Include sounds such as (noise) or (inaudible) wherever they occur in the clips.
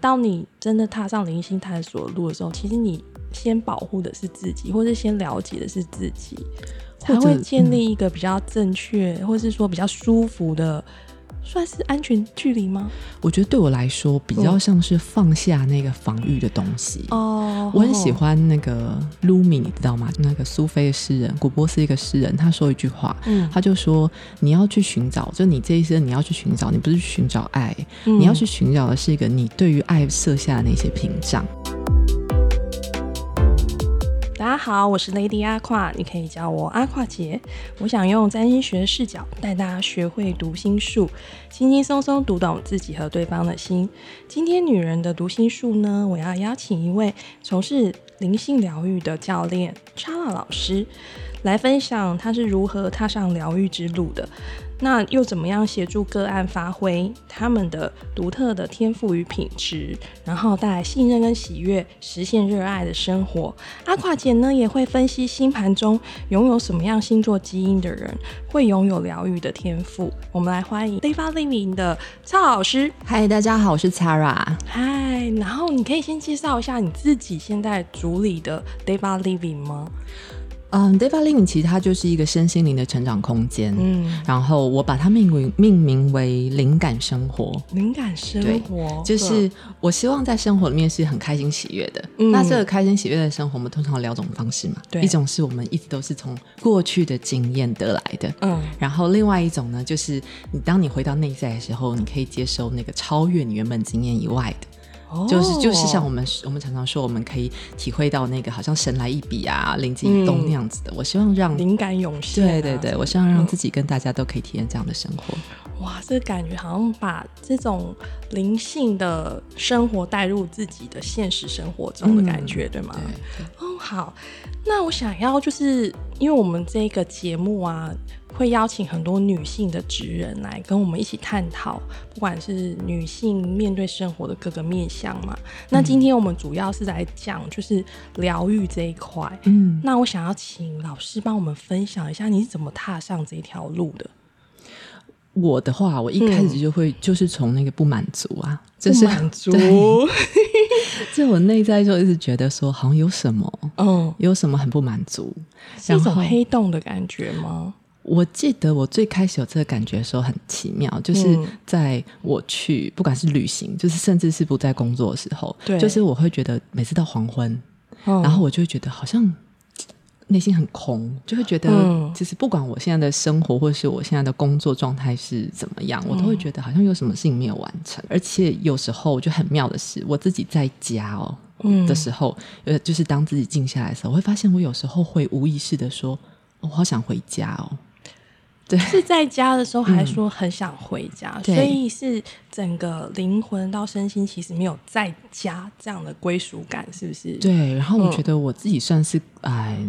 当你真的踏上灵性探索路的时候，其实你先保护的是自己，或是先了解的是自己，才会建立一个比较正确，或者是说比较舒服的。算是安全距离吗？我觉得对我来说，比较像是放下那个防御的东西。哦，我很喜欢那个卢米，你知道吗？那个苏菲的诗人古波斯一个诗人，他说一句话，嗯，他就说你要去寻找，就你这一生你要去寻找，你不是去寻找爱，你要去寻找的是一个你对于爱设下的那些屏障。大家好，我是 Lady 阿胯，你可以叫我阿胯姐。我想用占星学视角带大家学会读心术，轻轻松松读懂自己和对方的心。今天女人的读心术呢，我要邀请一位从事灵性疗愈的教练 Chara 老师来分享他是如何踏上疗愈之路的。那又怎么样协助个案发挥他们的独特的天赋与品质，然后带来信任跟喜悦，实现热爱的生活？阿垮姐呢也会分析星盘中拥有什么样星座基因的人会拥有疗愈的天赋。我们来欢迎 Deva Living 的蔡老师。嗨，大家好，我是 Tara。嗨，然后你可以先介绍一下你自己现在主理的 Deva Living 吗？嗯，Deva Living 其实它就是一个身心灵的成长空间。嗯，然后我把它命名命名为灵感生活。灵感生活，就是我希望在生活里面是很开心喜悦的。那这个开心喜悦的生活，我们通常有两种方式嘛。对，一种是我们一直都是从过去的经验得来的。嗯，然后另外一种呢，就是你当你回到内在的时候，你可以接受那个超越你原本经验以外的。就是就是像我们我们常常说，我们可以体会到那个好像神来一笔啊，灵机一动那样子的。我希望让灵感涌现。对对对，我希望让自己跟大家都可以体验这样的生活。哇，这感觉好像把这种灵性的生活带入自己的现实生活中的感觉，对吗？哦，好。那我想要就是因为我们这个节目啊。会邀请很多女性的职人来跟我们一起探讨，不管是女性面对生活的各个面向嘛。那今天我们主要是来讲就是疗愈这一块。嗯，那我想要请老师帮我们分享一下，你是怎么踏上这条路的？我的话，我一开始就会就是从那个不满足啊，不满足，(laughs) 就 (laughs) 我内在就一直觉得说，好像有什么，嗯，有什么很不满足，是一种黑洞的感觉吗？我记得我最开始有这个感觉的时候很奇妙，就是在我去不管是旅行，就是甚至是不在工作的时候，就是我会觉得每次到黄昏，然后我就会觉得好像内心很空，就会觉得其实不管我现在的生活或是我现在的工作状态是怎么样，我都会觉得好像有什么事情没有完成，而且有时候就很妙的是，我自己在家哦的时候，呃，就是当自己静下来的时候，我会发现我有时候会无意识的说，我好想回家哦。对，是在家的时候还说很想回家，所以是整个灵魂到身心其实没有在家这样的归属感，是不是？对。然后我觉得我自己算是嗯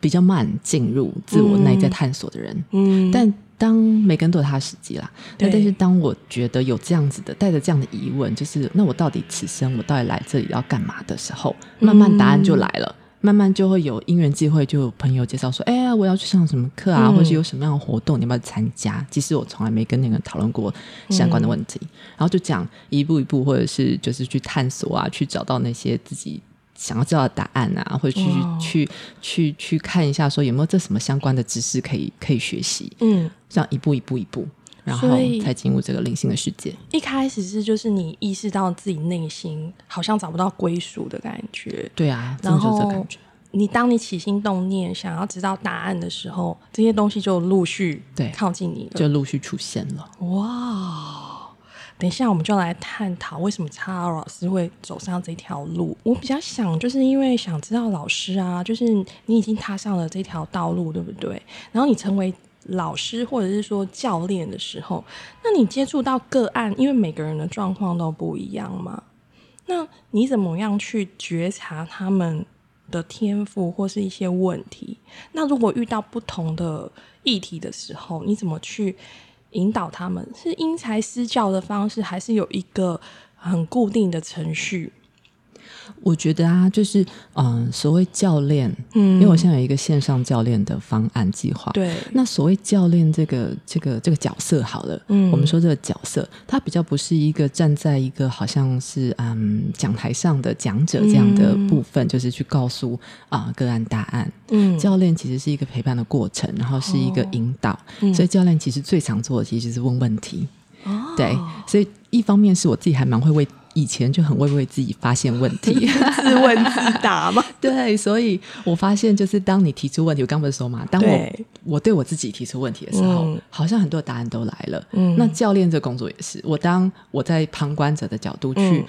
比较慢进入自我内在探索的人，嗯。但当每个人都有他的时机啦，但但是当我觉得有这样子的带着这样的疑问，就是那我到底此生我到底来这里要干嘛的时候，慢慢答案就来了。慢慢就会有因缘际会，就有朋友介绍说：“哎呀，我要去上什么课啊，或者有什么样的活动，你要不要参加？”其实我从来没跟那个人讨论过相关的问题，然后就讲一步一步，或者是就是去探索啊，去找到那些自己想要知道的答案啊，或者去去去去看一下，说有没有这什么相关的知识可以可以学习。嗯，这样一步一步一步。然后才进入这个灵性的世界。一开始是就是你意识到自己内心好像找不到归属的感觉。对啊，然后你当你起心动念想要知道答案的时候，这些东西就陆续对靠近你了，就陆续出现了。哇！等一下我们就来探讨为什么叉老师会走上这条路。我比较想就是因为想知道老师啊，就是你已经踏上了这条道路，对不对？然后你成为。老师或者是说教练的时候，那你接触到个案，因为每个人的状况都不一样嘛，那你怎么样去觉察他们的天赋或是一些问题？那如果遇到不同的议题的时候，你怎么去引导他们？是因材施教的方式，还是有一个很固定的程序？我觉得啊，就是嗯，所谓教练，嗯，因为我现在有一个线上教练的方案计划，对。那所谓教练这个这个这个角色，好了，嗯，我们说这个角色，他比较不是一个站在一个好像是嗯讲台上的讲者这样的部分，就是去告诉啊个案答案。嗯，教练其实是一个陪伴的过程，然后是一个引导，所以教练其实最常做的其实是问问题。哦，对，所以一方面是我自己还蛮会为。以前就很会为自己发现问题，(laughs) 自问自答嘛。(laughs) 对，所以我发现，就是当你提出问题，我刚不是说嘛，当我我对我自己提出问题的时候，好像很多答案都来了。嗯，那教练这工作也是，我当我在旁观者的角度去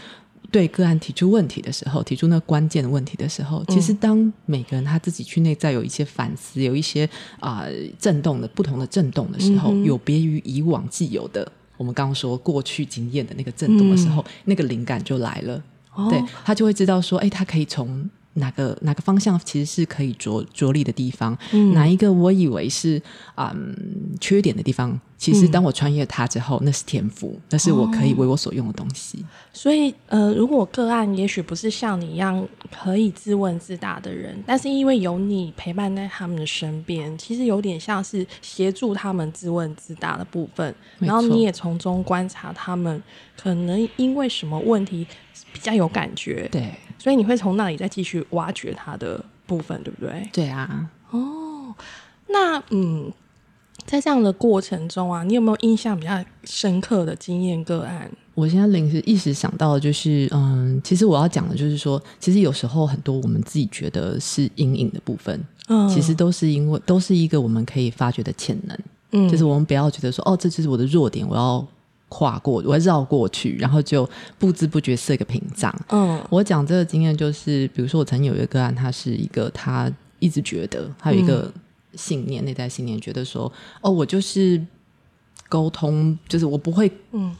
对个案提出问题的时候，提出那关键的问题的时候，其实当每个人他自己去内在有一些反思，有一些啊震动的不同的震动的时候，有别于以往既有的。我们刚刚说过去经验的那个震动的时候，那个灵感就来了，对他就会知道说，哎，他可以从。哪个哪个方向其实是可以着着力的地方？哪一个我以为是嗯缺点的地方？其实当我穿越它之后，那是天赋，那是我可以为我所用的东西。所以呃，如果个案也许不是像你一样可以自问自答的人，但是因为有你陪伴在他们的身边，其实有点像是协助他们自问自答的部分。然后你也从中观察他们可能因为什么问题比较有感觉。对。所以你会从那里再继续挖掘它的部分，对不对？对啊。哦，那嗯，在这样的过程中啊，你有没有印象比较深刻的经验个案？我现在临时一时想到的就是，嗯，其实我要讲的就是说，其实有时候很多我们自己觉得是阴影的部分，嗯，其实都是因为都是一个我们可以发掘的潜能。嗯，就是我们不要觉得说，哦，这就是我的弱点，我要。跨过，我绕过去，然后就不知不觉设一个屏障。嗯，我讲这个经验就是，比如说我曾经有一个个案，他是一个，他一直觉得他有一个信念，内在信念，觉得说，哦，我就是沟通，就是我不会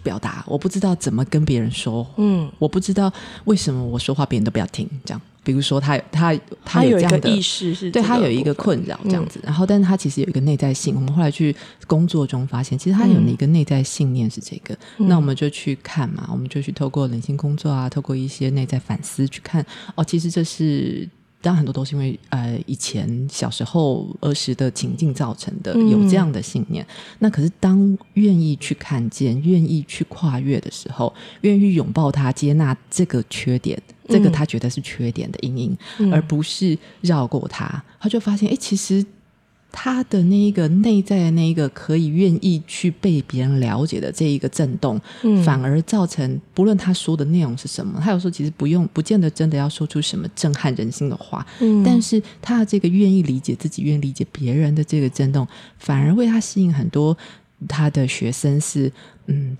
表达，我不知道怎么跟别人说，嗯，我不知道为什么我说话别人都不要听，这样。比如说，他他他有这样的意识，是对他有一个困扰这样子。然后，但是他其实有一个内在性。我们后来去工作中发现，其实他有一个内在信念是这个。那我们就去看嘛，我们就去透过冷心工作啊，透过一些内在反思去看。哦，其实这是。当然，很多都是因为呃以前小时候儿时的情境造成的，有这样的信念。那可是当愿意去看见、愿意去跨越的时候，愿意拥抱他、接纳这个缺点，这个他觉得是缺点的阴影，而不是绕过他，他就发现，哎，其实。他的那一个内在的那一个可以愿意去被别人了解的这一个震动，反而造成不论他说的内容是什么，他有时候其实不用不见得真的要说出什么震撼人心的话，但是他的这个愿意理解自己、愿意理解别人的这个震动，反而为他吸引很多他的学生是嗯，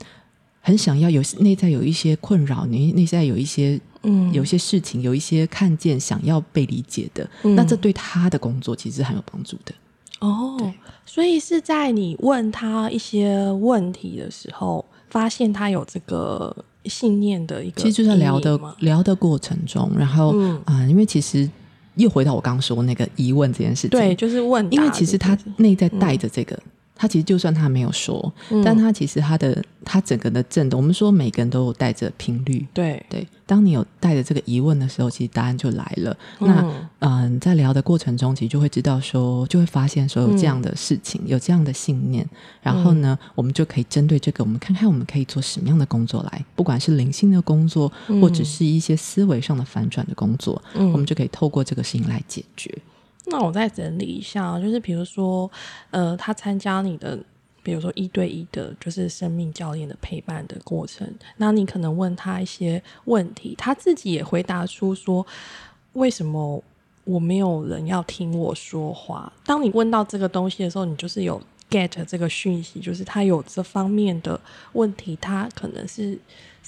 很想要有内在有一些困扰，你内在有一些嗯，有些事情有一些看见想要被理解的，那这对他的工作其实很有帮助的。哦，所以是在你问他一些问题的时候，发现他有这个信念的一个，其实就在聊的聊的过程中，然后啊，因为其实又回到我刚刚说那个疑问这件事情，对，就是问，因为其实他内在带着这个。他其实就算他没有说，但他其实他的他整个的震动，我们说每个人都有带着频率，对对。当你有带着这个疑问的时候，其实答案就来了。那嗯，在聊的过程中，其实就会知道说，就会发现说有这样的事情，有这样的信念。然后呢，我们就可以针对这个，我们看看我们可以做什么样的工作来，不管是灵性的工作，或者是一些思维上的反转的工作，我们就可以透过这个事情来解决。那我再整理一下，就是比如说，呃，他参加你的，比如说一对一的，就是生命教练的陪伴的过程，那你可能问他一些问题，他自己也回答出说，为什么我没有人要听我说话？当你问到这个东西的时候，你就是有 get 这个讯息，就是他有这方面的问题，他可能是。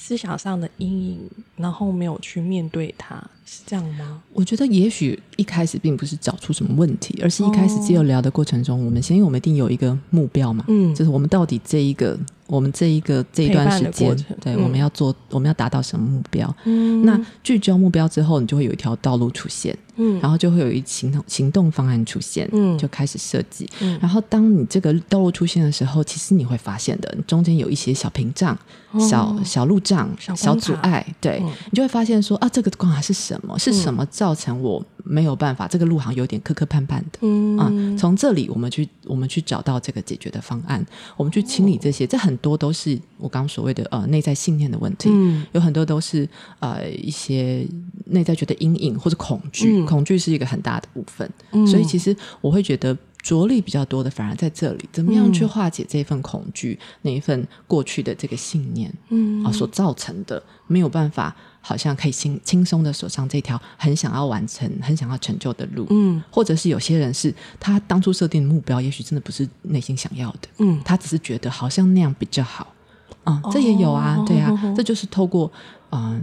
思想上的阴影，然后没有去面对它，是这样吗？我觉得也许一开始并不是找出什么问题，而是一开始只有聊的过程中，我们先因为我们一定有一个目标嘛，嗯，就是我们到底这一个。我们这一个这一段时间，对，我们要做，我们要达到什么目标？嗯，那聚焦目标之后，你就会有一条道路出现，嗯，然后就会有一行动行动方案出现，嗯，就开始设计。嗯，然后当你这个道路出现的时候，其实你会发现的，中间有一些小屏障、小小路障、小阻碍，对你就会发现说啊，这个关卡是什么？是什么造成我没有办法？这个路好像有点磕磕绊绊的。嗯啊，从这里我们去，我们去找到这个解决的方案，我们去清理这些，这很多都是我刚所谓的呃内在信念的问题。嗯，有很多都是呃一些内在觉得阴影或者恐惧，恐惧是一个很大的部分。所以其实我会觉得。着力比较多的，反而在这里，怎么样去化解这份恐惧，那一份过去的这个信念，嗯啊，所造成的没有办法，好像可以轻轻松的走上这条很想要完成、很想要成就的路，嗯，或者是有些人是他当初设定的目标，也许真的不是内心想要的，嗯，他只是觉得好像那样比较好，啊，这也有啊，对啊，这就是透过嗯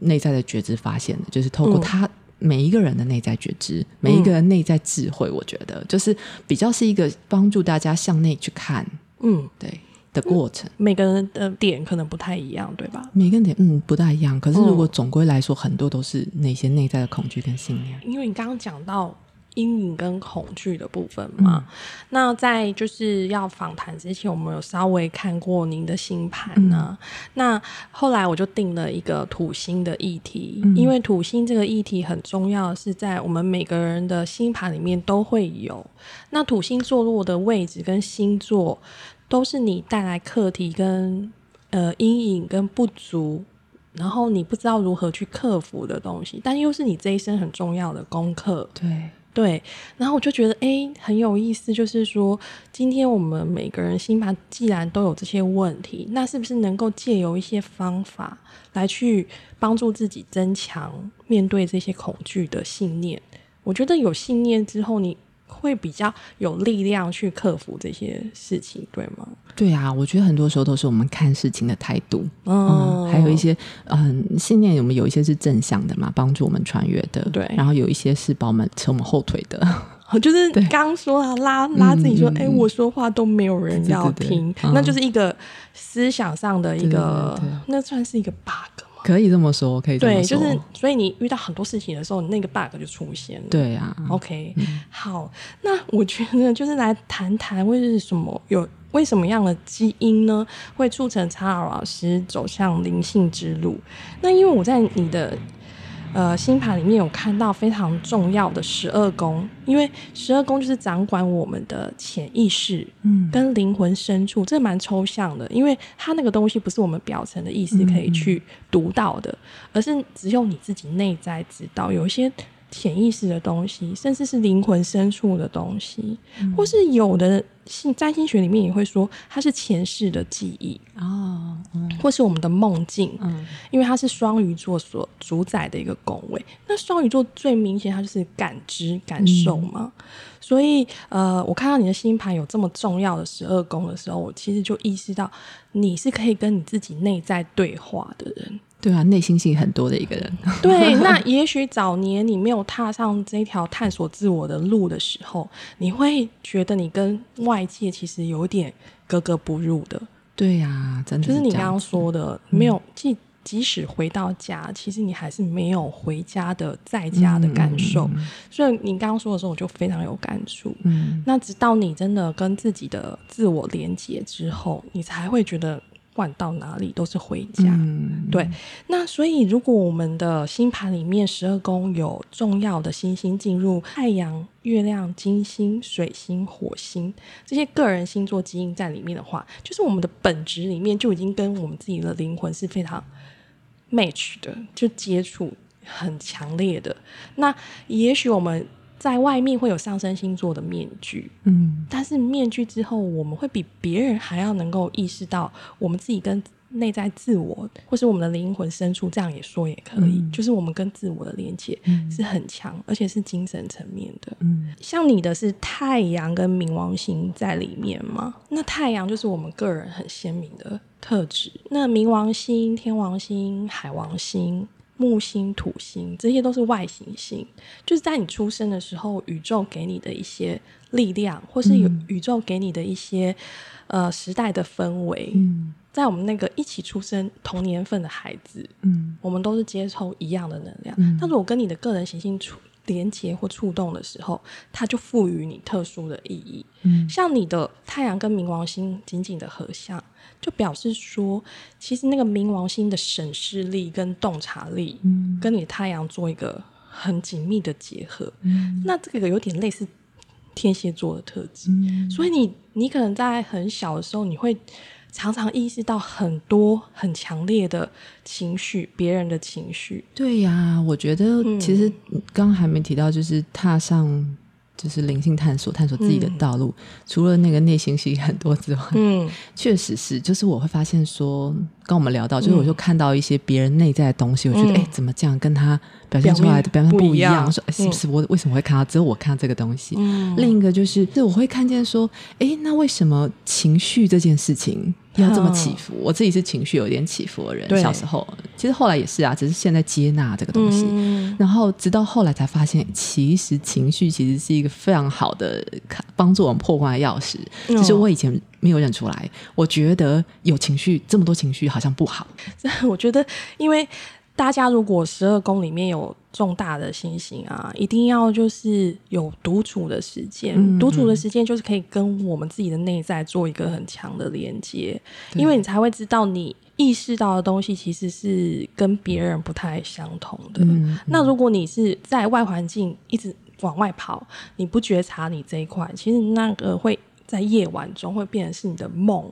内在的觉知发现的，就是透过他。每一个人的内在觉知，每一个人内在智慧，我觉得就是比较是一个帮助大家向内去看，嗯，对的过程。每个人的点可能不太一样，对吧？每个人点嗯不太一样，可是如果总归来说，很多都是那些内在的恐惧跟信念。因为你刚刚讲到。阴影跟恐惧的部分嘛，那在就是要访谈之前，我们有稍微看过您的星盘呢。那后来我就定了一个土星的议题，因为土星这个议题很重要，是在我们每个人的星盘里面都会有。那土星坐落的位置跟星座，都是你带来课题跟呃阴影跟不足，然后你不知道如何去克服的东西，但又是你这一生很重要的功课。对。对，然后我就觉得哎很有意思，就是说今天我们每个人心盘既然都有这些问题，那是不是能够借由一些方法来去帮助自己增强面对这些恐惧的信念？我觉得有信念之后，你。会比较有力量去克服这些事情，对吗？对啊，我觉得很多时候都是我们看事情的态度，嗯，还有一些嗯信念，我们有一些是正向的嘛，帮助我们穿越的，对，然后有一些是把我们扯我们后腿的，(laughs) 就是刚说啊，拉拉自己说，哎，我说话都没有人要听，那就是一个思想上的一个，那算是一个 bug。可以这么说，可以这么说。对，就是所以你遇到很多事情的时候，那个 bug 就出现了。对啊，OK，好，那我觉得就是来谈谈为什么有为什么样的基因呢，会促成查尔老师走向灵性之路？那因为我在你的。呃，星盘里面有看到非常重要的十二宫，因为十二宫就是掌管我们的潜意识，嗯，跟灵魂深处，这蛮抽象的，因为它那个东西不是我们表层的意思可以去读到的，而是只有你自己内在知道，有一些。潜意识的东西，甚至是灵魂深处的东西，或是有的星占星学里面也会说它是前世的记忆哦，或是我们的梦境，嗯，因为它是双鱼座所主宰的一个宫位。那双鱼座最明显，它就是感知、感受嘛。所以，呃，我看到你的星盘有这么重要的十二宫的时候，我其实就意识到你是可以跟你自己内在对话的人。对啊，内心戏很多的一个人。(laughs) 对，那也许早年你没有踏上这条探索自我的路的时候，(laughs) 你会觉得你跟外界其实有点格格不入的。对呀，真的就是你刚刚说的，没有即即使回到家，其实你还是没有回家的在家的感受。所以你刚刚说的时候，我就非常有感触。嗯，那直到你真的跟自己的自我连接之后，你才会觉得。管到哪里都是回家，对。那所以，如果我们的星盘里面十二宫有重要的星星进入太阳、月亮、金星、水星、火星这些个人星座基因在里面的话，就是我们的本质里面就已经跟我们自己的灵魂是非常 match 的，就接触很强烈的。那也许我们。在外面会有上升星座的面具，嗯，但是面具之后，我们会比别人还要能够意识到我们自己跟内在自我，或是我们的灵魂深处，这样也说也可以，就是我们跟自我的连接是很强，而且是精神层面的。嗯，像你的是太阳跟冥王星在里面吗？那太阳就是我们个人很鲜明的特质，那冥王星、天王星、海王星。木星、土星，这些都是外行星，就是在你出生的时候，宇宙给你的一些力量，或是有宇宙给你的一些呃时代的氛围。嗯，在我们那个一起出生同年份的孩子，嗯，我们都是接受一样的能量。但是我跟你的个人行星出连接或触动的时候，它就赋予你特殊的意义。嗯，像你的太阳跟冥王星紧紧的合相，就表示说，其实那个冥王星的审视力跟洞察力，嗯，跟你太阳做一个很紧密的结合。嗯，那这个有点类似天蝎座的特质。嗯，所以你你可能在很小的时候，你会。常常意识到很多很强烈的情绪，别人的情绪。对呀，我觉得其实刚刚还没提到，就是踏上。就是灵性探索，探索自己的道路。除了那个内心戏很多之外，嗯，确实是，就是我会发现说，跟我们聊到，就是我就看到一些别人内在的东西，我觉得，哎，怎么这样跟他表现出来的表现不一样？说是不是我为什么会看到？只有我看到这个东西。另一个就是，就我会看见说，哎，那为什么情绪这件事情要这么起伏？我自己是情绪有点起伏的人，小时候，其实后来也是啊，只是现在接纳这个东西，然后直到后来才发现，其实情绪其实是一个。非常好的帮助我们破关的钥匙，其实我以前没有认出来。我觉得有情绪，这么多情绪好像不好。(laughs) 我觉得，因为大家如果十二宫里面有重大的星星啊，一定要就是有独处的时间。独处的时间就是可以跟我们自己的内在做一个很强的连接，因为你才会知道你意识到的东西其实是跟别人不太相同的。那如果你是在外环境一直。往外跑，你不觉察你这一块，其实那个会在夜晚中会变成是你的梦，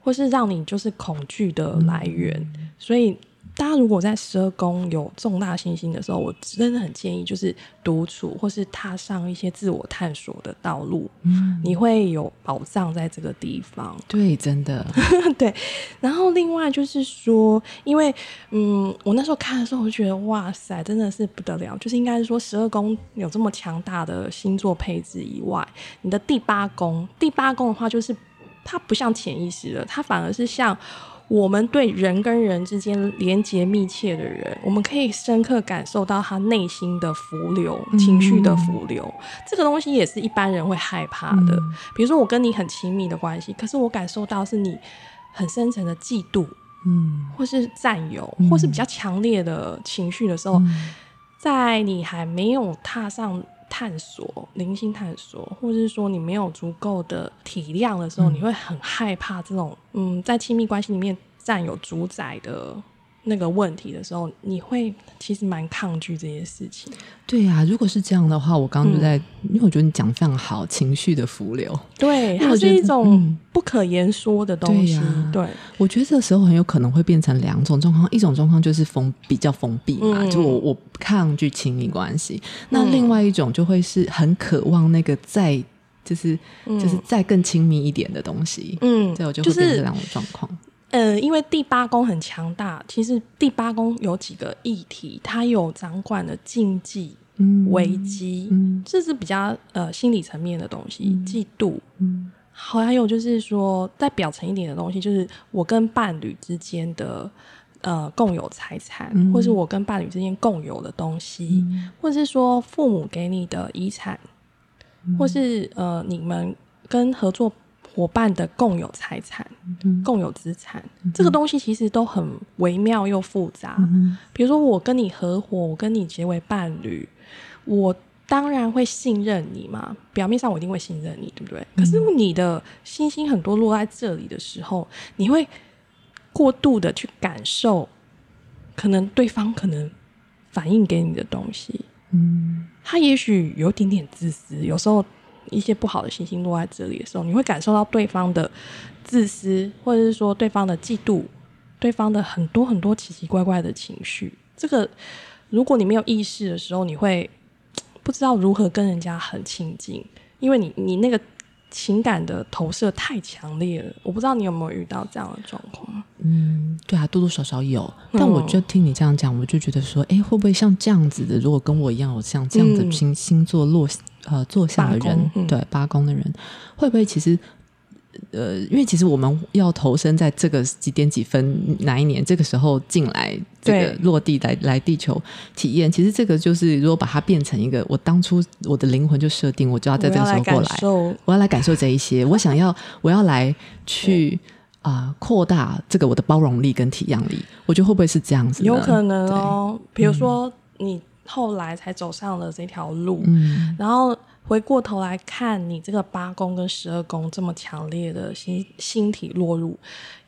或是让你就是恐惧的来源，所以。大家如果在十二宫有重大信心的时候，我真的很建议就是独处，或是踏上一些自我探索的道路。嗯，你会有宝藏在这个地方。对，真的 (laughs) 对。然后另外就是说，因为嗯，我那时候看的时候，我就觉得哇塞，真的是不得了。就是应该是说，十二宫有这么强大的星座配置以外，你的第八宫，第八宫的话，就是它不像潜意识的，它反而是像。我们对人跟人之间连接密切的人，我们可以深刻感受到他内心的浮流、情绪的浮流。这个东西也是一般人会害怕的。比如说，我跟你很亲密的关系，可是我感受到是你很深层的嫉妒，嗯，或是占有，或是比较强烈的情绪的时候，在你还没有踏上探索、灵性探索，或者是说你没有足够的体谅的时候，你会很害怕这种，嗯，在亲密关系里面。占有主宰的那个问题的时候，你会其实蛮抗拒这些事情。对呀，如果是这样的话，我刚刚就在，因为我觉得你讲非常好，情绪的浮流，对，它是一种不可言说的东西。对，我觉得这时候很有可能会变成两种状况，一种状况就是封比较封闭嘛，就我我抗拒亲密关系；那另外一种就会是很渴望那个再就是就是再更亲密一点的东西。嗯，对，我就会变成两种状况。呃，因为第八宫很强大，其实第八宫有几个议题，它有掌管的禁忌、危机，这是比较呃心理层面的东西，嫉妒，嗯，好，还有就是说，再表层一点的东西，就是我跟伴侣之间的呃共有财产，或是我跟伴侣之间共有的东西，或者是说父母给你的遗产，或是呃你们跟合作。伙伴的共有财产、共有资产，这个东西其实都很微妙又复杂。比如说，我跟你合伙，我跟你结为伴侣，我当然会信任你嘛。表面上我一定会信任你，对不对？可是你的星星很多落在这里的时候，你会过度的去感受，可能对方可能反映给你的东西，嗯，他也许有点点自私，有时候。一些不好的信息落在这里的时候，你会感受到对方的自私，或者是说对方的嫉妒，对方的很多很多奇奇怪怪的情绪。这个，如果你没有意识的时候，你会不知道如何跟人家很亲近，因为你你那个情感的投射太强烈了。我不知道你有没有遇到这样的状况？嗯，对啊，多多少少有。但我就听你这样讲，我就觉得说，哎，会不会像这样子的？如果跟我一样有像这样的星星座落。呃，坐下的人，对八宫的人，会不会其实，呃，因为其实我们要投身在这个几点几分哪一年这个时候进来，这个落地来来地球体验，其实这个就是如果把它变成一个，我当初我的灵魂就设定，我就要在这个时候过来，我要来感受这一些，我想要我要来去啊扩大这个我的包容力跟体谅力，我觉得会不会是这样子？有可能哦，比如说你。后来才走上了这条路，然后回过头来看你这个八宫跟十二宫这么强烈的星星体落入，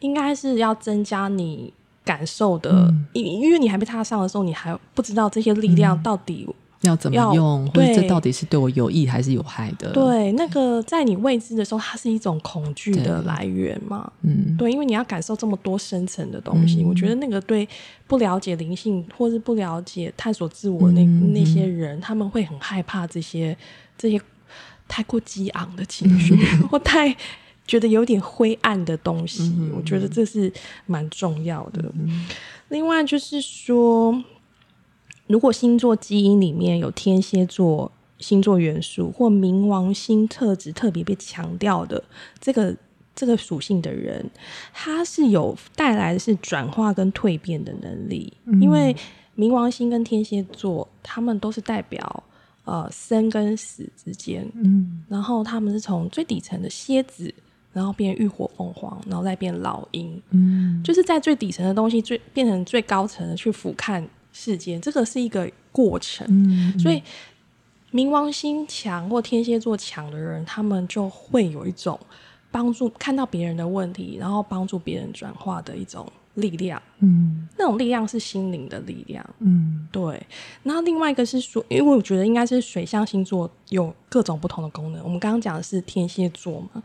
应该是要增加你感受的，因因为你还没踏上的时候，你还不知道这些力量到底。要怎么用，或者这到底是对我有益还是有害的？对，那个在你未知的时候，它是一种恐惧的来源嘛？嗯，对，因为你要感受这么多深层的东西，我觉得那个对不了解灵性或是不了解探索自我那那些人，他们会很害怕这些这些太过激昂的情绪，(laughs) 或太觉得有点灰暗的东西。我觉得这是蛮重要的。另外就是说。如果星座基因里面有天蝎座星座元素或冥王星特质特别被强调的这个这个属性的人，他是有带来的是转化跟蜕变的能力。因为冥王星跟天蝎座，他们都是代表呃生跟死之间。嗯，然后他们是从最底层的蝎子，然后变浴火凤凰，然后再变老鹰。嗯，就是在最底层的东西，最变成最高层的去俯瞰。世间，这个是一个过程，所以冥王星强或天蝎座强的人，他们就会有一种帮助看到别人的问题，然后帮助别人转化的一种力量。嗯，那种力量是心灵的力量。嗯，对。然后另外一个是说，因为我觉得应该是水象星座有各种不同的功能。我们刚刚讲的是天蝎座嘛，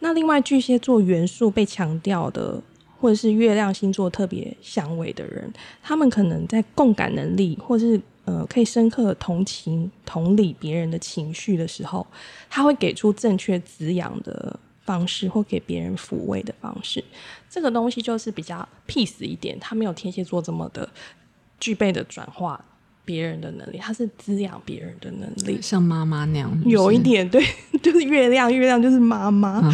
那另外巨蟹座元素被强调的。或者是月亮星座特别相位的人，他们可能在共感能力，或者是呃可以深刻同情、同理别人的情绪的时候，他会给出正确滋养的方式，或给别人抚慰的方式。这个东西就是比较 peace 一点，他没有天蝎座这么的具备的转化别人的能力，他是滋养别人的能力，像妈妈那样，有一点对，(laughs) 就是月亮，月亮就是妈妈，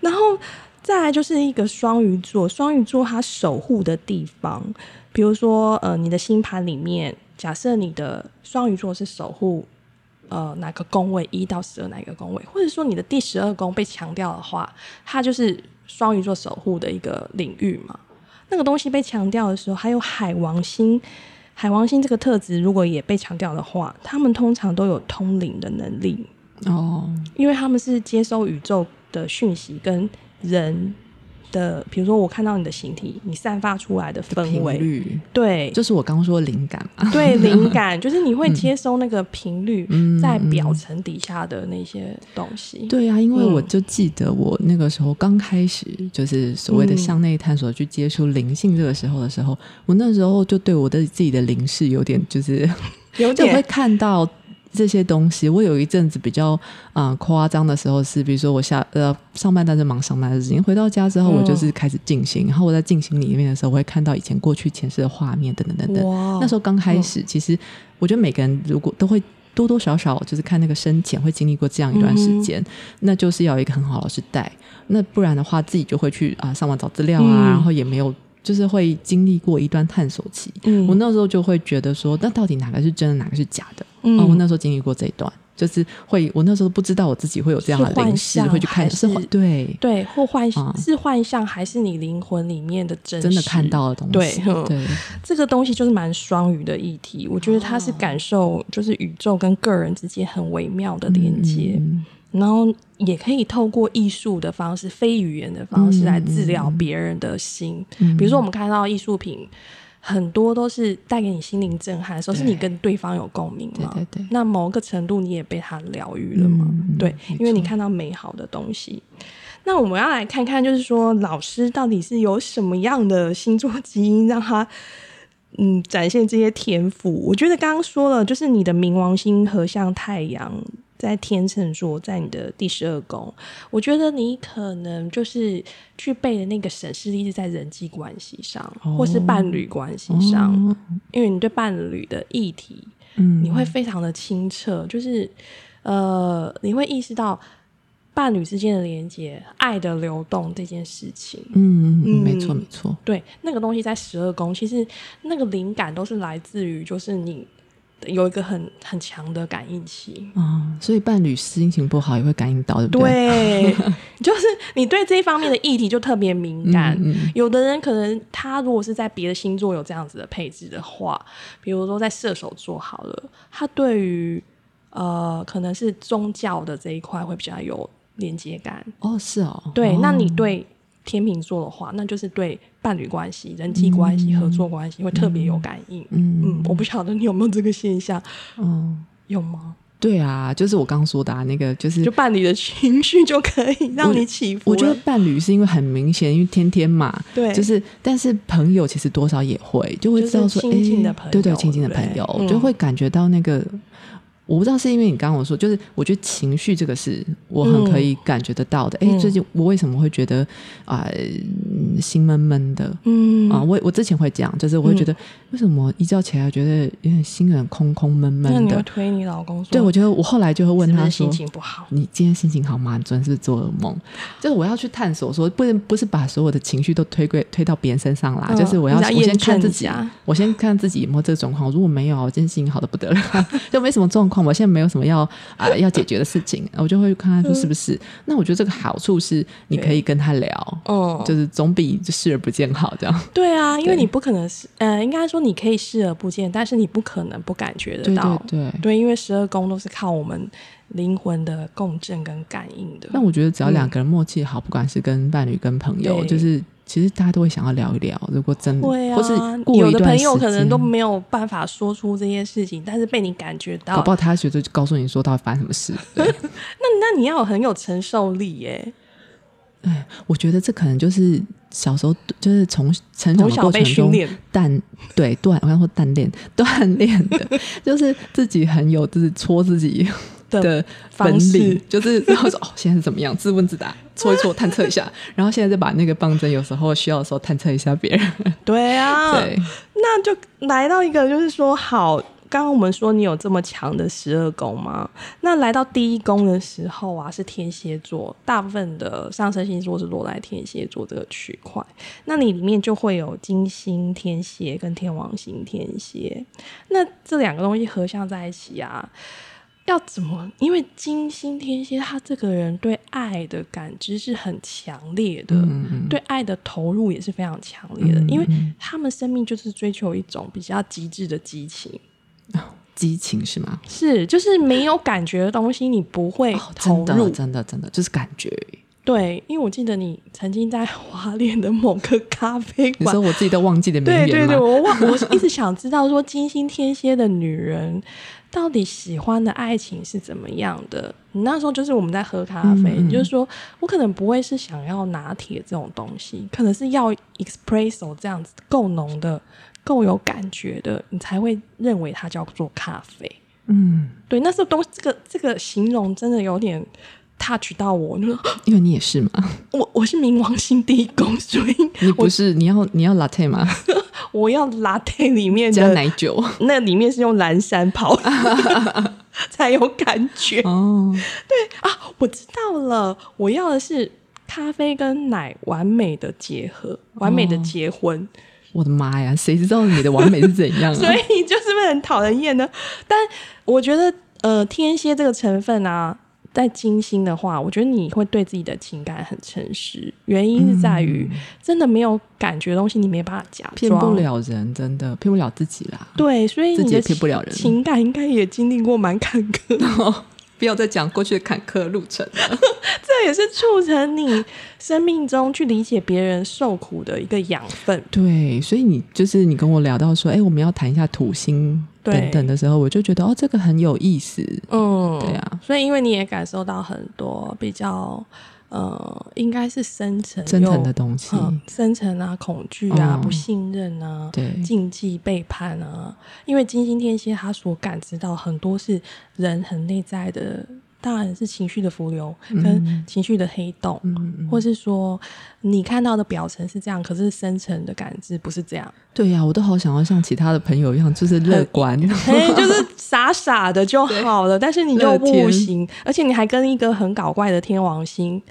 然后。再来就是一个双鱼座，双鱼座它守护的地方，比如说呃，你的星盘里面，假设你的双鱼座是守护呃哪个宫位一到十二哪个宫位，或者说你的第十二宫被强调的话，它就是双鱼座守护的一个领域嘛。那个东西被强调的时候，还有海王星，海王星这个特质如果也被强调的话，他们通常都有通灵的能力哦，因为他们是接收宇宙的讯息跟。人的，比如说我看到你的形体，你散发出来的氛围，对，就是我刚刚说灵感嘛。对，灵感 (laughs) 就是你会接收那个频率在表层底下的那些东西。对啊，因为我就记得我那个时候刚开始就是所谓的向内探索去接触灵性这个时候的时候，我那时候就对我的自己的灵视有点就是有点 (laughs) 会看到。这些东西，我有一阵子比较啊夸张的时候是，比如说我下呃上班，但是忙上班的事情，回到家之后，我就是开始静心，然后我在静心里面的时候，我会看到以前过去前世的画面，等等等等。那时候刚开始，其实我觉得每个人如果都会多多少少就是看那个深浅，会经历过这样一段时间，那就是要一个很好的老师带，那不然的话自己就会去啊上网找资料啊，然后也没有。就是会经历过一段探索期，嗯。我那时候就会觉得说，那到底哪个是真的，哪个是假的？哦，我那时候经历过这一段，就是会，我那时候不知道我自己会有这样的灵视，会去看是对。对，或幻是幻象，还是你灵魂里面的真真的看到的东西？对对，这个东西就是蛮双鱼的议题，我觉得它是感受，就是宇宙跟个人之间很微妙的连接。然后也可以透过艺术的方式、非语言的方式来治疗别人的心。比如说，我们看到艺术品很多都是带给你心灵震撼的时候，是你跟对方有共鸣嘛？对对。那某个程度你也被他疗愈了嘛？对，因为你看到美好的东西。那我们要来看看，就是说老师到底是有什么样的星座基因，让他 (laughs) 嗯展现这些天赋？我觉得刚刚说了，就是你的冥王星合向太阳。在天秤座，在你的第十二宫，我觉得你可能就是具备的那个审视力是在人际关系上，或是伴侣关系上，因为你对伴侣的议题，嗯，你会非常的清澈，就是呃，你会意识到伴侣之间的连接、爱的流动这件事情。嗯嗯，没错没错，对，那个东西在十二宫，其实那个灵感都是来自于就是你。有一个很很强的感应器。嗯，所以伴侣心情不好也会感应到，对不对？对，就是你对这一方面的议题就特别敏感。(laughs) 有的人可能他如果是在别的星座有这样子的配置的话，比如说在射手座好了，他对于呃可能是宗教的这一块会比较有连接感。哦，是哦。对，那你对天秤座的话，那就是对伴侣关系、人际关系、合作关系会特别有感应。嗯嗯，我不晓得你有没有这个现象。嗯，有吗？对啊，就是我刚刚说的啊，那个就是，就伴侣的情绪就可以让你起伏。我觉得伴侣是因为很明显，因为天天嘛，对，就是，但是朋友其实多少也会就会知道说，哎，对对，亲近的朋友就会感觉到那个。我不知道是因为你刚刚我说，就是我觉得情绪这个是我很可以感觉得到的。哎，最近我为什么会觉得啊心闷闷的？嗯啊，我我之前会这样，就是我会觉得为什么一觉起来觉得有点心很空空闷闷的？那你推你老公说？对，我觉得我后来就会问他说：心情不好？你今天心情好吗？你昨天是不是做噩梦？就是我要去探索，说不能不是把所有的情绪都推归推到别人身上啦，就是我要我先看自己啊，我先看自己有没有这个状况。如果没有，我今天心情好的不得了，(laughs) 就没什么状况。我现在没有什么要啊要解决的事情，我就会看他说是不是。那我觉得这个好处是你可以跟他聊，哦，就是总比视而不见好，这样。对 (laughs) 啊，因为你不可能是呃，应该说你可以视而不见，但是你不可能不感觉得到，对对，因为十二宫都是靠我们灵魂的共振跟感应的。那我觉得只要两个人默契好，不管是跟伴侣、跟朋友，就是。其实大家都会想要聊一聊，如果真的，或是有的朋友可能都没有办法说出这些事情，但是被你感觉到，搞不好他觉得就告诉你说到底发生什么事。(laughs) 那那你要很有承受力耶。哎，我觉得这可能就是小时候就是从成长过程中锻对锻，我刚说锻炼锻炼的，(laughs) 就是自己很有就是戳自己。的本领就是然后说哦，现在是怎么样？自问自答，戳一戳，探测一下。然后现在再把那个棒针，有时候需要的时候探测一下别人。对啊，(laughs) 对，那就来到一个，就是说，好，刚刚我们说你有这么强的十二宫吗？那来到第一宫的时候啊，是天蝎座，大部分的上升星座是落在天蝎座这个区块。那你里面就会有金星天蝎跟天王星天蝎，那这两个东西合相在一起啊。要怎么？因为金星天蝎，他这个人对爱的感知是很强烈的，对爱的投入也是非常强烈的。因为他们生命就是追求一种比较极致的激情，激情是吗？是，就是没有感觉的东西，你不会投入，真的，真的就是感觉。对，因为我记得你曾经在华联的某个咖啡馆，你说我自己都忘记的名言对对对，我忘，我一直想知道说金星天蝎的女人。到底喜欢的爱情是怎么样的？你那时候就是我们在喝咖啡，就是说我可能不会是想要拿铁这种东西，可能是要 espresso 这样子够浓的、够有感觉的，你才会认为它叫做咖啡。嗯，对，那时候东这个这个形容真的有点。touch 到我，(laughs) 因为你也是嘛。我我是冥王星第一宫，所以你不是你要你要 latte 吗？(laughs) 我要 latte 里面加奶酒，(laughs) 那里面是用蓝山泡才有感觉哦。对啊，我知道了，我要的是咖啡跟奶完美的结合，完美的结婚。我的妈呀，谁知道你的完美是怎样？(laughs) 所以就是不是很讨人厌呢？(laughs) 但我觉得，呃，天蝎这个成分啊。在金星的话，我觉得你会对自己的情感很诚实，原因是在于真的没有感觉的东西，你没办法假装，骗不了人，真的骗不了自己啦。对，所以你的骗不了人，情感应该也经历过蛮坎坷的。(laughs) 不要再讲过去的坎坷路程了，(laughs) 这也是促成你生命中去理解别人受苦的一个养分。对，所以你就是你跟我聊到说，哎，我们要谈一下土星等等的时候，我就觉得哦，这个很有意思。嗯，对啊，所以因为你也感受到很多比较。呃，应该是深层、深层的东西，深层啊，恐惧啊，不信任啊，对，禁忌、背叛啊。因为金星天蝎，他所感知到很多是人很内在的，当然是情绪的浮流跟情绪的黑洞，或是说你看到的表层是这样，可是深层的感知不是这样。对呀，我都好想要像其他的朋友一样，就是乐观，(laughs) 就是傻傻的就好了。但是你就不行，而且你还跟一个很搞怪的天王星。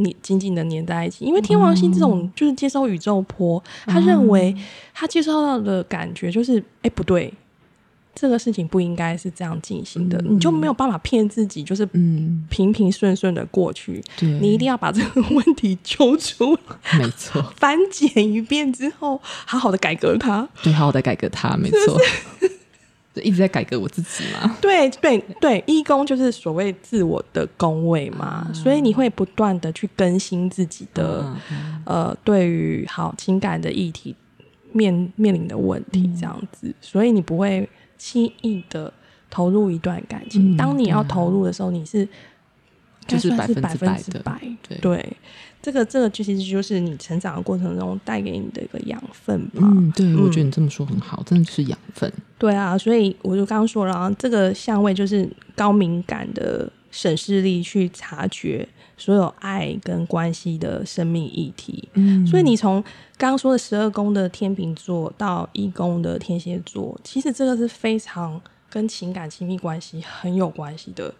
你紧紧的粘在一起，因为天王星这种就是接收宇宙波，他认为他接收到的感觉就是，哎，不对，这个事情不应该是这样进行的，你就没有办法骗自己，就是嗯，平平顺顺的过去。对，你一定要把这个问题揪出来，(laughs) 没错，翻检一遍之后，好好的改革它。对，好好的改革它，没错。一直在改革我自己嘛？对对对，一宫就是所谓自我的宫位嘛，所以你会不断的去更新自己的呃，对于好情感的议题面面临的问题这样子，所以你不会轻易的投入一段感情。当你要投入的时候，你是就是百分之百的对。这个这个其实就是你成长的过程中带给你的一个养分吧。嗯，对，我觉得你这么说很好，真的就是养分。对啊，所以我就刚刚说了，这个相位就是高敏感的审视力去察觉所有爱跟关系的生命议题。嗯，所以你从刚刚说的十二宫的天秤座到一宫的天蝎座，其实这个是非常跟情感亲密关系很有关系的。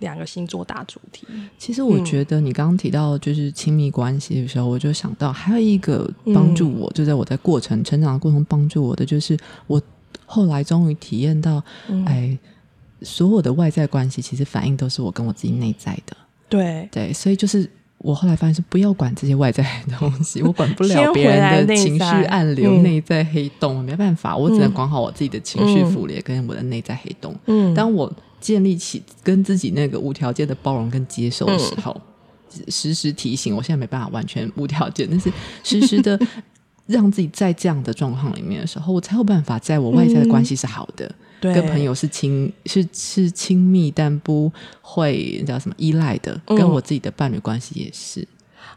两个星座大主题，其实我觉得你刚刚提到就是亲密关系的时候，我就想到还有一个帮助我，就在我在过程成长的过程帮助我的，就是我后来终于体验到，哎，所有的外在关系其实反应都是我跟我自己内在的，对。对，所以就是我后来发现是不要管这些外在的东西，(laughs) 我管不了别人的情绪暗流、内在黑洞，没办法，我只能管好我自己的情绪腐裂跟我的内在黑洞。嗯，当我。建立起跟自己那个无条件的包容跟接受的时候，时时提醒，我现在没办法完全无条件，但是时时的 (laughs) 让自己在这样的状况里面的时候，我才有办法在我外在的关系是好的，跟朋友是亲是是亲密，但不会叫什么依赖的，跟我自己的伴侣关系也是。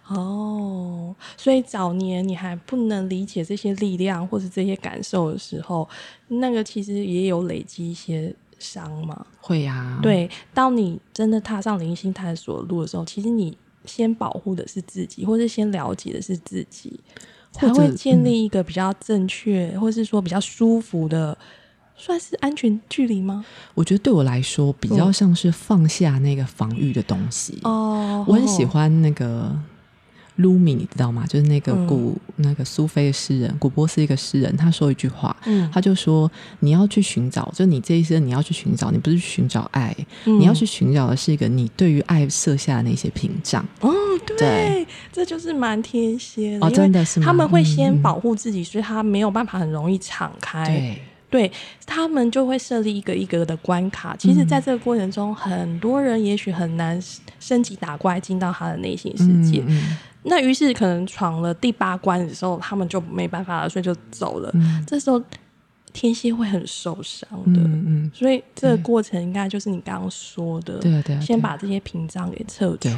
哦，所以早年你还不能理解这些力量或是这些感受的时候，那个其实也有累积一些。伤吗？会呀。对，当你真的踏上灵性探索路的时候，其实你先保护的是自己，或是先了解的是自己，才会建立一个比较正确，或是说比较舒服的，算是安全距离吗？我觉得对我来说，比较像是放下那个防御的东西。哦，我很喜欢那个。卢米，你知道吗？就是那个古那个苏菲的诗人，古波斯一个诗人，他说一句话，他就说：“你要去寻找，就你这一生你要去寻找，你不是去寻找爱，你要去寻找的是一个你对于爱设下的那些屏障。”哦，对，这就是蛮天蝎的，真的是他们会先保护自己，所以他没有办法很容易敞开。对他们就会设立一个一个的关卡。其实，在这个过程中，很多人也许很难升级打怪进到他的内心世界。那于是可能闯了第八关的时候，他们就没办法了，所以就走了。这时候天蝎会很受伤的。嗯所以这个过程应该就是你刚刚说的，对对，先把这些屏障给撤除。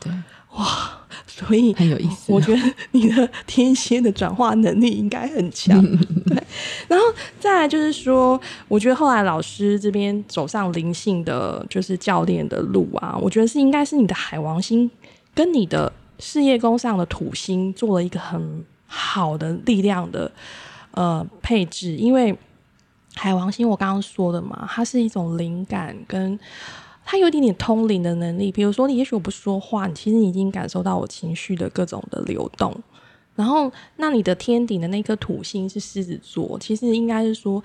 对。哇，所以很有意思。我觉得你的天蝎的转化能力应该很强。(laughs) 对，然后再来就是说，我觉得后来老师这边走上灵性的就是教练的路啊，我觉得是应该是你的海王星跟你的事业宫上的土星做了一个很好的力量的呃配置，因为海王星我刚刚说的嘛，它是一种灵感跟。他有一点点通灵的能力，比如说，你也许我不说话，你其实你已经感受到我情绪的各种的流动。然后，那你的天顶的那颗土星是狮子座，其实应该是说，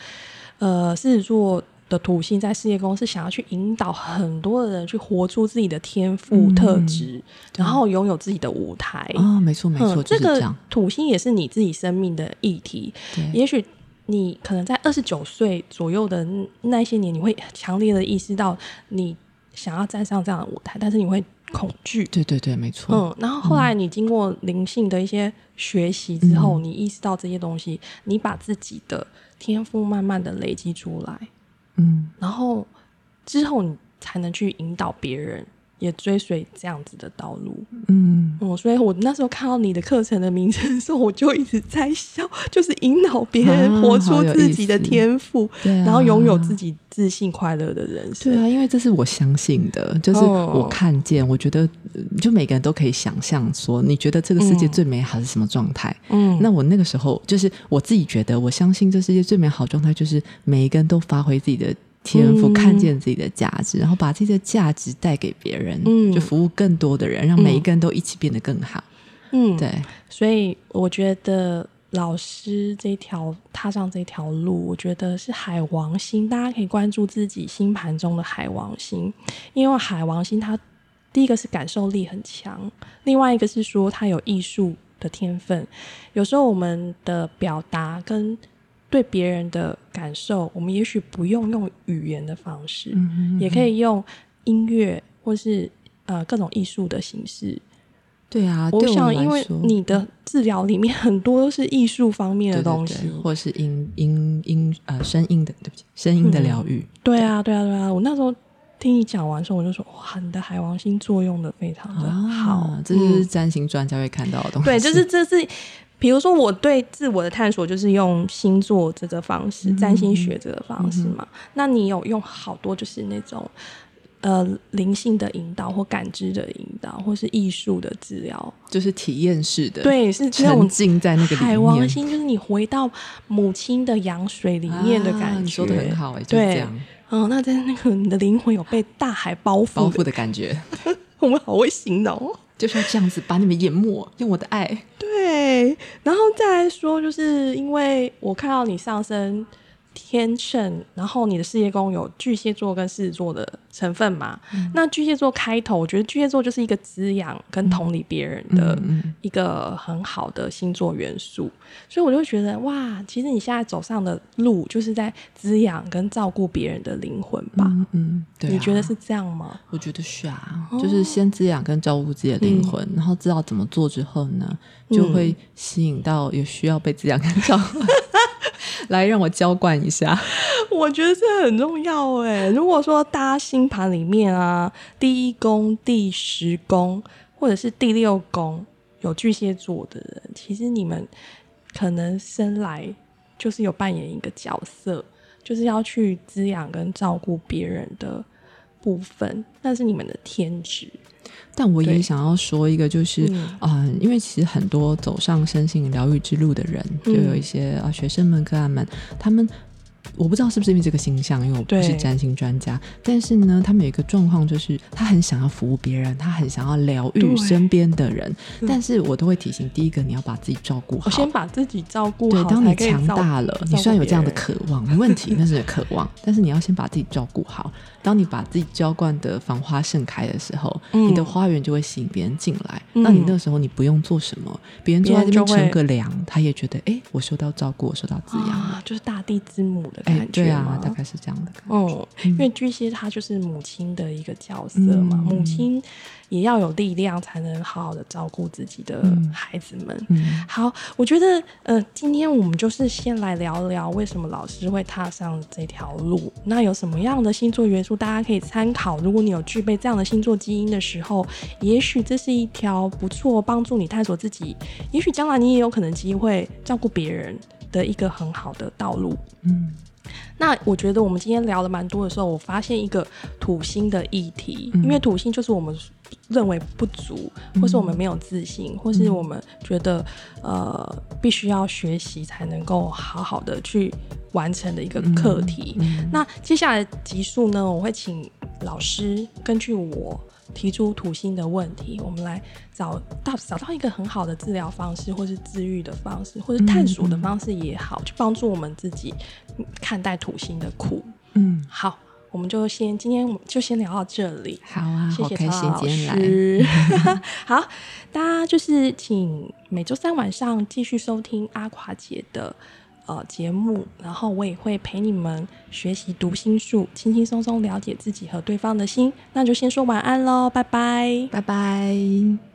呃，狮子座的土星在事业宫是想要去引导很多的人去活出自己的天赋特质，然后拥有自己的舞台。啊，没错没错，这个土星也是你自己生命的议题。也许你可能在二十九岁左右的那些年，你会强烈的意识到你。想要站上这样的舞台，但是你会恐惧。对对对，没错。嗯，然后后来你经过灵性的一些学习之后，你意识到这些东西，你把自己的天赋慢慢的累积出来，嗯，然后之后你才能去引导别人。也追随这样子的道路，嗯，哦，所以我那时候看到你的课程的名称的时候，我就一直在笑，就是引导别人活出自己的天赋，然后拥有自己自信快乐的人生。对啊，因为这是我相信的，就是我看见，我觉得就每个人都可以想象说，你觉得这个世界最美好是什么状态？嗯，那我那个时候就是我自己觉得，我相信这世界最美好状态就是每一个人都发挥自己的。天赋看见自己的价值，然后把自己的价值带给别人，就服务更多的人，让每一个人都一起变得更好。嗯，对。所以我觉得老师这条踏上这条路，我觉得是海王星，大家可以关注自己星盘中的海王星，因为海王星它第一个是感受力很强，另外一个是说它有艺术的天分。有时候我们的表达跟对别人的感受，我们也许不用用语言的方式，也可以用音乐或是呃各种艺术的形式。对啊，我想，因为你的治疗里面很多都是艺术方面的东西，或是音音音呃声音的，对不起，声音的疗愈。对啊，对啊，对啊！我那时候听你讲完的时候，我就说哇，你的海王星作用的非常的好，这是占星专家会看到的东西。对，就是这是，比如说我对自我的探索，就是用星座这个方式，占星学这个方式嘛。那你有用好多就是那种。呃，灵性的引导或感知的引导，或是艺术的治疗，就是体验式的，对，是沉浸在那个海王星，就是你回到母亲的羊水里面的感觉。你说的很好，哎，对，这样。哦，那在那个你的灵魂有被大海包覆包覆的感觉，(laughs) 我们好会形容，就是要这样子把你们淹没，用我的爱。对，然后再来说，就是因为我看到你上身。天秤，然后你的事业宫有巨蟹座跟狮子座的成分嘛？那巨蟹座开头，我觉得巨蟹座就是一个滋养跟同理别人的一个很好的星座元素，所以我就觉得哇，其实你现在走上的路就是在滋养跟照顾别人的灵魂吧？嗯，对，你觉得是这样吗？我觉得是啊，就是先滋养跟照顾自己的灵魂，然后知道怎么做之后呢，就会吸引到有需要被滋养跟照顾。(laughs) (laughs) 来让我浇灌一下，(laughs) 我觉得这很重要哎。如果说大家星盘里面啊，第一宫、第十宫或者是第六宫有巨蟹座的人，其实你们可能生来就是有扮演一个角色，就是要去滋养跟照顾别人的部分，那是你们的天职。但我也想要说一个，就是啊，因为其实很多走上身心疗愈之路的人，就有一些啊学生们、个案们，他们。我不知道是不是因为这个形象，因为我不是占星专家。但是呢，他们有一个状况，就是他很想要服务别人，他很想要疗愈身边的人。但是我都会提醒：第一个，你要把自己照顾好。我先把自己照顾好。对，当你强大了，你虽然有这样的渴望，没问题，那是渴望。但是你要先把自己照顾好。当你把自己浇灌的繁花盛开的时候，你的花园就会吸引别人进来。那你那时候你不用做什么，别人坐在这边乘个凉，他也觉得哎，我受到照顾，我受到滋养，就是大地之母的。哎，对啊，大概是这样的。哦，因为巨蟹它就是母亲的一个角色嘛，母亲也要有力量才能好好的照顾自己的孩子们。好，我觉得呃，今天我们就是先来聊聊为什么老师会踏上这条路，那有什么样的星座元素大家可以参考？如果你有具备这样的星座基因的时候，也许这是一条不错帮助你探索自己，也许将来你也有可能机会照顾别人的一个很好的道路。嗯。那我觉得我们今天聊了蛮多的时候，我发现一个土星的议题，因为土星就是我们认为不足，或是我们没有自信，或是我们觉得呃必须要学习才能够好好的去完成的一个课题。那接下来集数呢，我会请老师根据我。提出土星的问题，我们来找到找到一个很好的治疗方式，或是治愈的方式，或是探索的方式也好，去帮助我们自己看待土星的苦。嗯，好，我们就先今天就先聊到这里。好啊，谢谢曹老师。(laughs) 好，大家就是请每周三晚上继续收听阿垮姐的。呃，节目，然后我也会陪你们学习读心术，轻轻松松了解自己和对方的心。那就先说晚安喽，拜拜，拜拜。